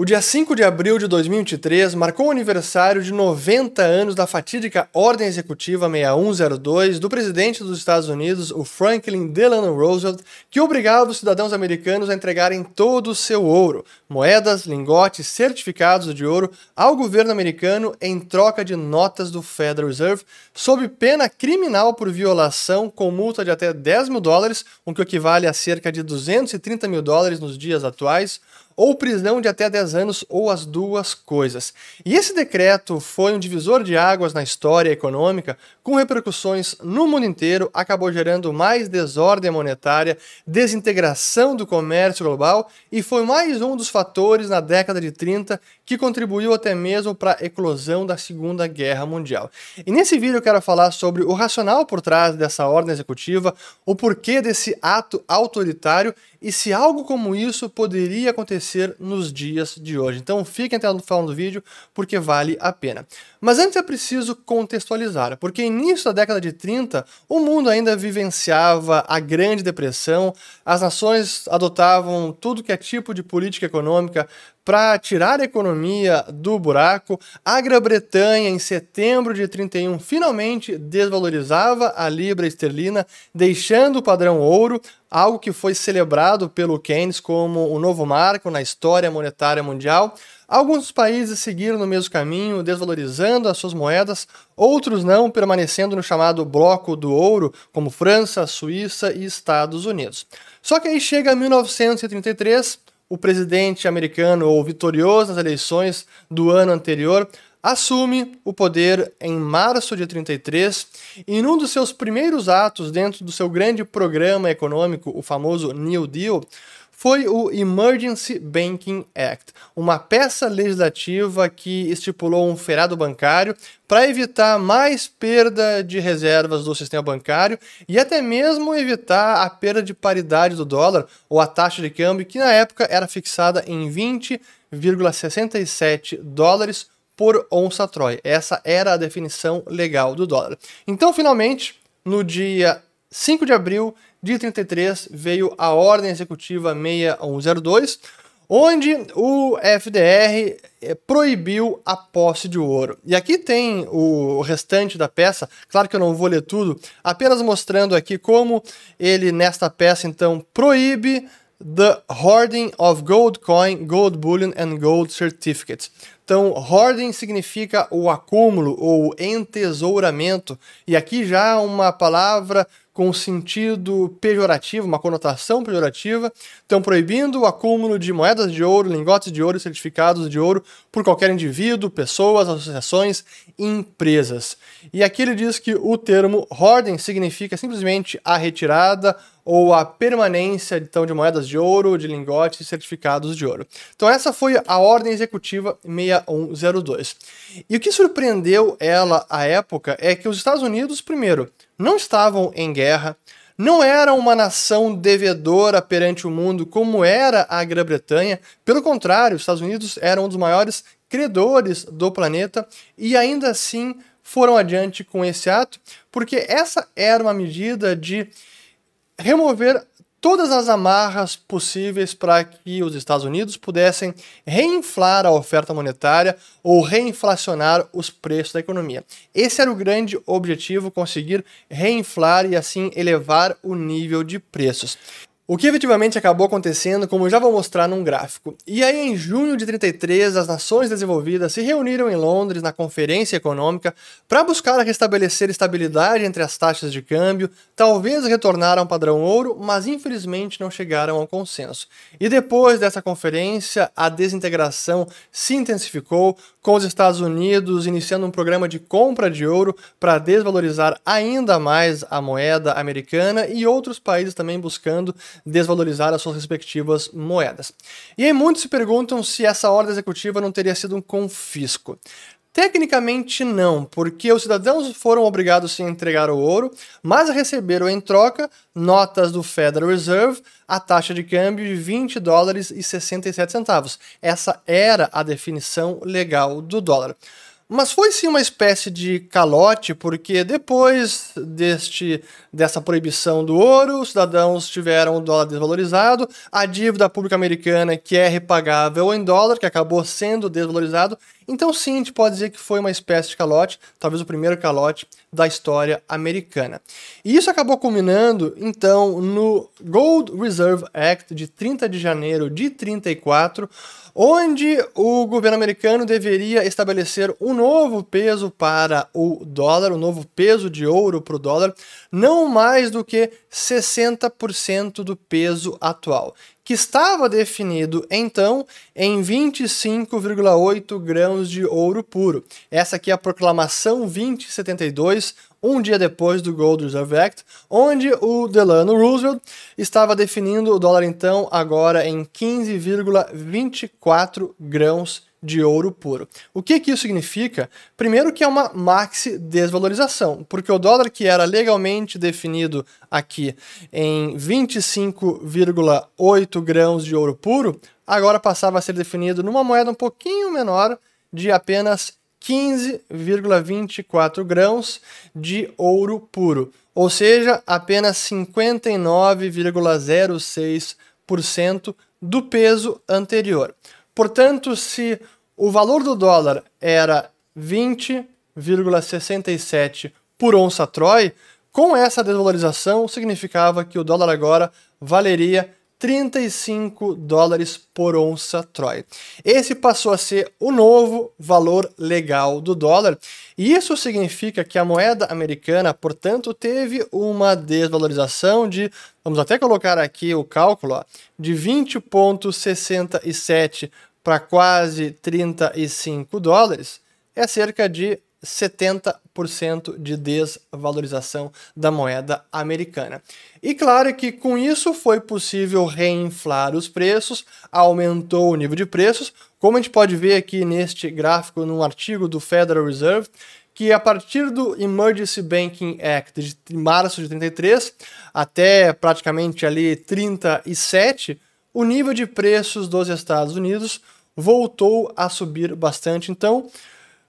O dia 5 de abril de 2023 marcou o aniversário de 90 anos da fatídica Ordem Executiva 6102 do presidente dos Estados Unidos, o Franklin Delano Roosevelt, que obrigava os cidadãos americanos a entregarem todo o seu ouro, moedas, lingotes, certificados de ouro ao governo americano em troca de notas do Federal Reserve, sob pena criminal por violação com multa de até 10 mil dólares, o que equivale a cerca de 230 mil dólares nos dias atuais ou prisão de até 10 anos, ou as duas coisas. E esse decreto foi um divisor de águas na história econômica, com repercussões no mundo inteiro, acabou gerando mais desordem monetária, desintegração do comércio global e foi mais um dos fatores na década de 30 que contribuiu até mesmo para a eclosão da Segunda Guerra Mundial. E nesse vídeo eu quero falar sobre o racional por trás dessa ordem executiva, o porquê desse ato autoritário e se algo como isso poderia acontecer nos dias de hoje. Então fiquem até o final do vídeo porque vale a pena. Mas antes é preciso contextualizar, porque início da década de 30, o mundo ainda vivenciava a Grande Depressão, as nações adotavam tudo que é tipo de política econômica para tirar a economia do buraco, a Grã-Bretanha, em setembro de 31, finalmente desvalorizava a libra esterlina, deixando o padrão ouro, algo que foi celebrado pelo Keynes como o novo marco na história monetária mundial. Alguns países seguiram no mesmo caminho, desvalorizando as suas moedas, outros não, permanecendo no chamado bloco do ouro, como França, Suíça e Estados Unidos. Só que aí chega 1933, o presidente americano, ou vitorioso nas eleições do ano anterior, assume o poder em março de 33 e num dos seus primeiros atos dentro do seu grande programa econômico, o famoso New Deal, foi o Emergency Banking Act, uma peça legislativa que estipulou um feriado bancário para evitar mais perda de reservas do sistema bancário e até mesmo evitar a perda de paridade do dólar ou a taxa de câmbio, que na época era fixada em 20,67 dólares por onça Troy. Essa era a definição legal do dólar. Então, finalmente, no dia 5 de abril de 33 veio a Ordem Executiva 6102, onde o FDR eh, proibiu a posse de ouro. E aqui tem o restante da peça, claro que eu não vou ler tudo, apenas mostrando aqui como ele, nesta peça, então, proíbe the hoarding of gold coin, gold bullion and gold certificates. Então, hoarding significa o acúmulo ou entesouramento, e aqui já uma palavra com sentido pejorativo, uma conotação pejorativa, estão proibindo o acúmulo de moedas de ouro, lingotes de ouro e certificados de ouro por qualquer indivíduo, pessoas, associações, empresas. E aqui ele diz que o termo hoarding significa simplesmente a retirada ou a permanência então, de moedas de ouro, de lingotes e certificados de ouro. Então essa foi a ordem executiva 6102. E o que surpreendeu ela à época é que os Estados Unidos, primeiro, não estavam em guerra, não eram uma nação devedora perante o mundo como era a Grã-Bretanha. Pelo contrário, os Estados Unidos eram um dos maiores credores do planeta e ainda assim foram adiante com esse ato, porque essa era uma medida de remover todas as amarras possíveis para que os Estados Unidos pudessem reinflar a oferta monetária ou reinflacionar os preços da economia. Esse era o grande objetivo, conseguir reinflar e assim elevar o nível de preços. O que efetivamente acabou acontecendo, como já vou mostrar num gráfico. E aí, em junho de 33, as nações desenvolvidas se reuniram em Londres na Conferência Econômica para buscar restabelecer estabilidade entre as taxas de câmbio, talvez retornar a um padrão ouro, mas infelizmente não chegaram ao consenso. E depois dessa conferência, a desintegração se intensificou, com os Estados Unidos iniciando um programa de compra de ouro para desvalorizar ainda mais a moeda americana e outros países também buscando desvalorizar as suas respectivas moedas. E aí muitos se perguntam se essa ordem executiva não teria sido um confisco. Tecnicamente não, porque os cidadãos foram obrigados a entregar o ouro, mas receberam em troca notas do Federal Reserve a taxa de câmbio de 20 dólares e 67 centavos. Essa era a definição legal do dólar. Mas foi sim uma espécie de calote, porque depois deste dessa proibição do ouro, os cidadãos tiveram o dólar desvalorizado, a dívida pública americana, que é repagável em dólar, que acabou sendo desvalorizado. Então, sim, a gente pode dizer que foi uma espécie de calote, talvez o primeiro calote da história americana. E isso acabou culminando, então, no Gold Reserve Act de 30 de janeiro de 34, onde o governo americano deveria estabelecer um novo peso para o dólar, um novo peso de ouro para o dólar, não mais do que 60% do peso atual, que estava definido então em 25,8 grãos de ouro puro. Essa aqui é a proclamação 2072 um dia depois do Gold Reserve Act, onde o Delano Roosevelt estava definindo o dólar então agora em 15,24 grãos de ouro puro. O que, que isso significa? Primeiro que é uma maxi desvalorização, porque o dólar que era legalmente definido aqui em 25,8 grãos de ouro puro, agora passava a ser definido numa moeda um pouquinho menor de apenas 15,24 grãos de ouro puro, ou seja, apenas 59,06% do peso anterior. Portanto, se o valor do dólar era 20,67 por onça Troy, com essa desvalorização significava que o dólar agora valeria 35 dólares por onça Troy. Esse passou a ser o novo valor legal do dólar, e isso significa que a moeda americana, portanto, teve uma desvalorização de, vamos até colocar aqui o cálculo, ó, de 20,67 para quase 35 dólares, é cerca de 70% de desvalorização da moeda americana. E claro que com isso foi possível reinflar os preços, aumentou o nível de preços, como a gente pode ver aqui neste gráfico, num artigo do Federal Reserve, que a partir do Emergency Banking Act de março de 33 até praticamente ali 37, o nível de preços dos Estados Unidos voltou a subir bastante. Então,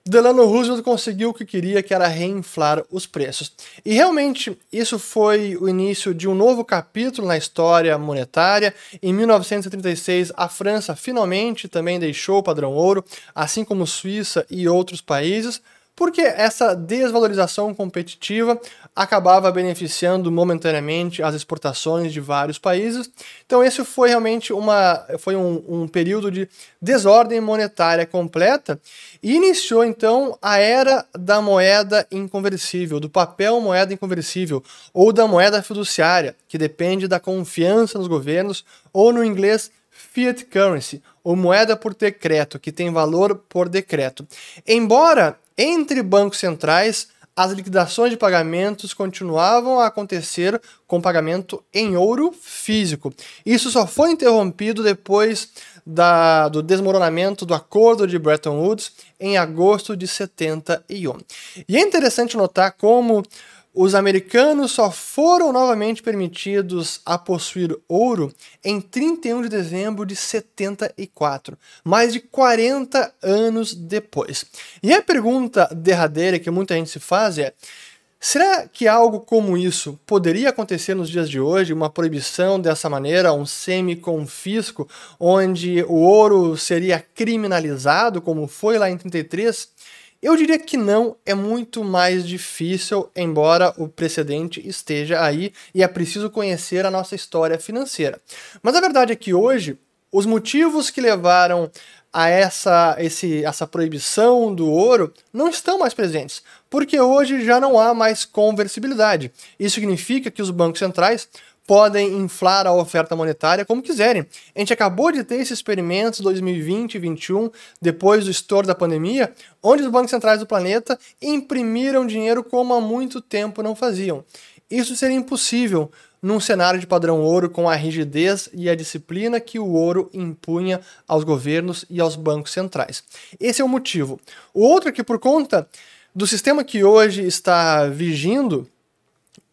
Delano Roosevelt conseguiu o que queria, que era reinflar os preços. E realmente isso foi o início de um novo capítulo na história monetária. Em 1936, a França finalmente também deixou o padrão ouro, assim como Suíça e outros países porque essa desvalorização competitiva acabava beneficiando momentaneamente as exportações de vários países. Então esse foi realmente uma, foi um, um período de desordem monetária completa e iniciou então a era da moeda inconversível, do papel moeda inconversível ou da moeda fiduciária, que depende da confiança nos governos, ou no inglês fiat currency, ou moeda por decreto, que tem valor por decreto. Embora entre bancos centrais, as liquidações de pagamentos continuavam a acontecer com pagamento em ouro físico. Isso só foi interrompido depois da, do desmoronamento do Acordo de Bretton Woods em agosto de 71. E é interessante notar como os americanos só foram novamente permitidos a possuir ouro em 31 de dezembro de 74, mais de 40 anos depois. E a pergunta derradeira que muita gente se faz é: será que algo como isso poderia acontecer nos dias de hoje? Uma proibição dessa maneira, um semi-confisco, onde o ouro seria criminalizado, como foi lá em 33? Eu diria que não, é muito mais difícil, embora o precedente esteja aí e é preciso conhecer a nossa história financeira. Mas a verdade é que hoje, os motivos que levaram a essa, esse, essa proibição do ouro não estão mais presentes, porque hoje já não há mais conversibilidade. Isso significa que os bancos centrais podem inflar a oferta monetária como quiserem. A gente acabou de ter esse experimento 2020 e 2021, depois do estouro da pandemia, onde os bancos centrais do planeta imprimiram dinheiro como há muito tempo não faziam. Isso seria impossível num cenário de padrão ouro com a rigidez e a disciplina que o ouro impunha aos governos e aos bancos centrais. Esse é o motivo. O outro é que, por conta do sistema que hoje está vigindo,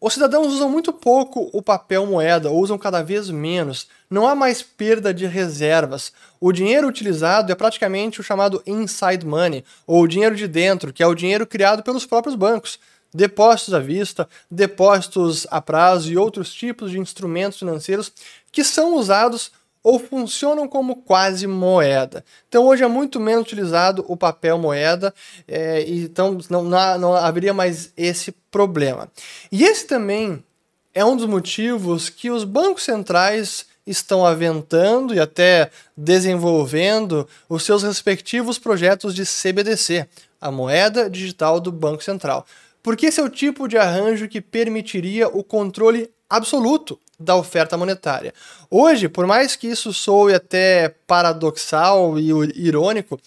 os cidadãos usam muito pouco o papel moeda, usam cada vez menos. Não há mais perda de reservas. O dinheiro utilizado é praticamente o chamado inside money, ou dinheiro de dentro, que é o dinheiro criado pelos próprios bancos. Depósitos à vista, depósitos a prazo e outros tipos de instrumentos financeiros que são usados ou funcionam como quase moeda. Então hoje é muito menos utilizado o papel moeda, é, então não, não, não haveria mais esse problema. E esse também é um dos motivos que os bancos centrais estão aventando e até desenvolvendo os seus respectivos projetos de CBDC, a moeda digital do Banco Central. Porque esse é o tipo de arranjo que permitiria o controle absoluto da oferta monetária. Hoje, por mais que isso soe até paradoxal e irônico,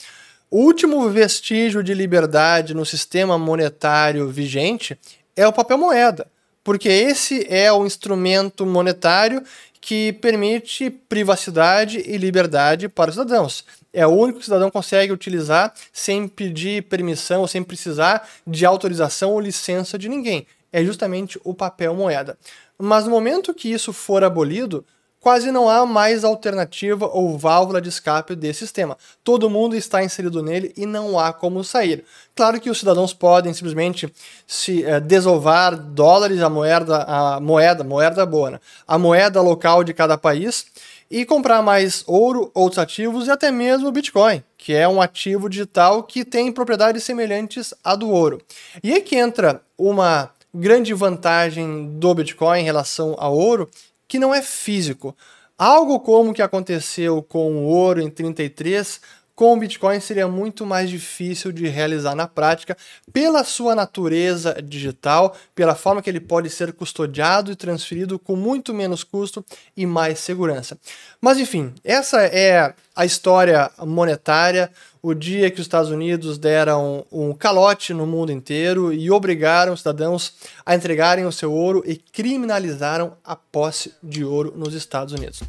o último vestígio de liberdade no sistema monetário vigente é o papel moeda, porque esse é o instrumento monetário que permite privacidade e liberdade para os cidadãos. É o único que o cidadão consegue utilizar sem pedir permissão ou sem precisar de autorização ou licença de ninguém. É justamente o papel moeda. Mas no momento que isso for abolido, quase não há mais alternativa ou válvula de escape desse sistema. Todo mundo está inserido nele e não há como sair. Claro que os cidadãos podem simplesmente se é, desovar dólares, a moeda, a moeda, moeda boa, né? a moeda local de cada país e comprar mais ouro, outros ativos e até mesmo Bitcoin, que é um ativo digital que tem propriedades semelhantes à do ouro. E aí que entra uma grande vantagem do Bitcoin em relação ao ouro, que não é físico. Algo como o que aconteceu com o ouro em 33, com o Bitcoin seria muito mais difícil de realizar na prática, pela sua natureza digital, pela forma que ele pode ser custodiado e transferido com muito menos custo e mais segurança. Mas enfim, essa é a história monetária, o dia que os Estados Unidos deram um calote no mundo inteiro e obrigaram os cidadãos a entregarem o seu ouro e criminalizaram a posse de ouro nos Estados Unidos.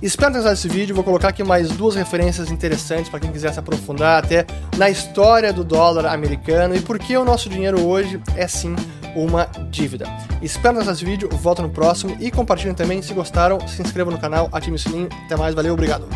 Espero ter gostado desse vídeo, vou colocar aqui mais duas referências interessantes para quem quiser se aprofundar até na história do dólar americano e por que o nosso dinheiro hoje é sim uma dívida. Espero ter desse vídeo, volto no próximo e compartilhem também se gostaram, se inscrevam no canal, ativem o sininho. Até mais, valeu, obrigado.